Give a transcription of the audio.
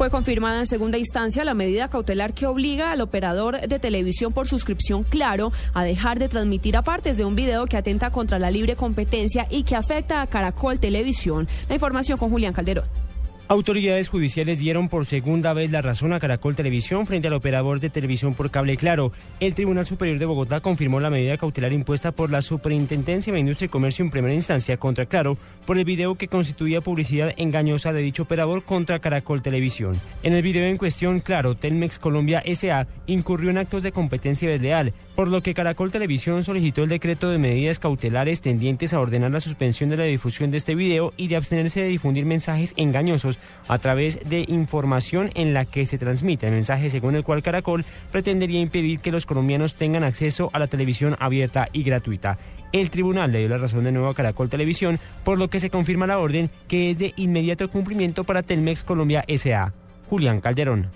Fue confirmada en segunda instancia la medida cautelar que obliga al operador de televisión por suscripción Claro a dejar de transmitir apartes de un video que atenta contra la libre competencia y que afecta a Caracol Televisión. La información con Julián Calderón. Autoridades judiciales dieron por segunda vez la razón a Caracol Televisión frente al operador de televisión por cable Claro. El Tribunal Superior de Bogotá confirmó la medida cautelar impuesta por la Superintendencia de Industria y Comercio en primera instancia contra Claro por el video que constituía publicidad engañosa de dicho operador contra Caracol Televisión. En el video en cuestión, Claro, Telmex Colombia SA incurrió en actos de competencia desleal, por lo que Caracol Televisión solicitó el decreto de medidas cautelares tendientes a ordenar la suspensión de la difusión de este video y de abstenerse de difundir mensajes engañosos a través de información en la que se transmite el mensaje según el cual Caracol pretendería impedir que los colombianos tengan acceso a la televisión abierta y gratuita. El tribunal le dio la razón de nuevo a Caracol Televisión, por lo que se confirma la orden que es de inmediato cumplimiento para Telmex Colombia SA. Julián Calderón.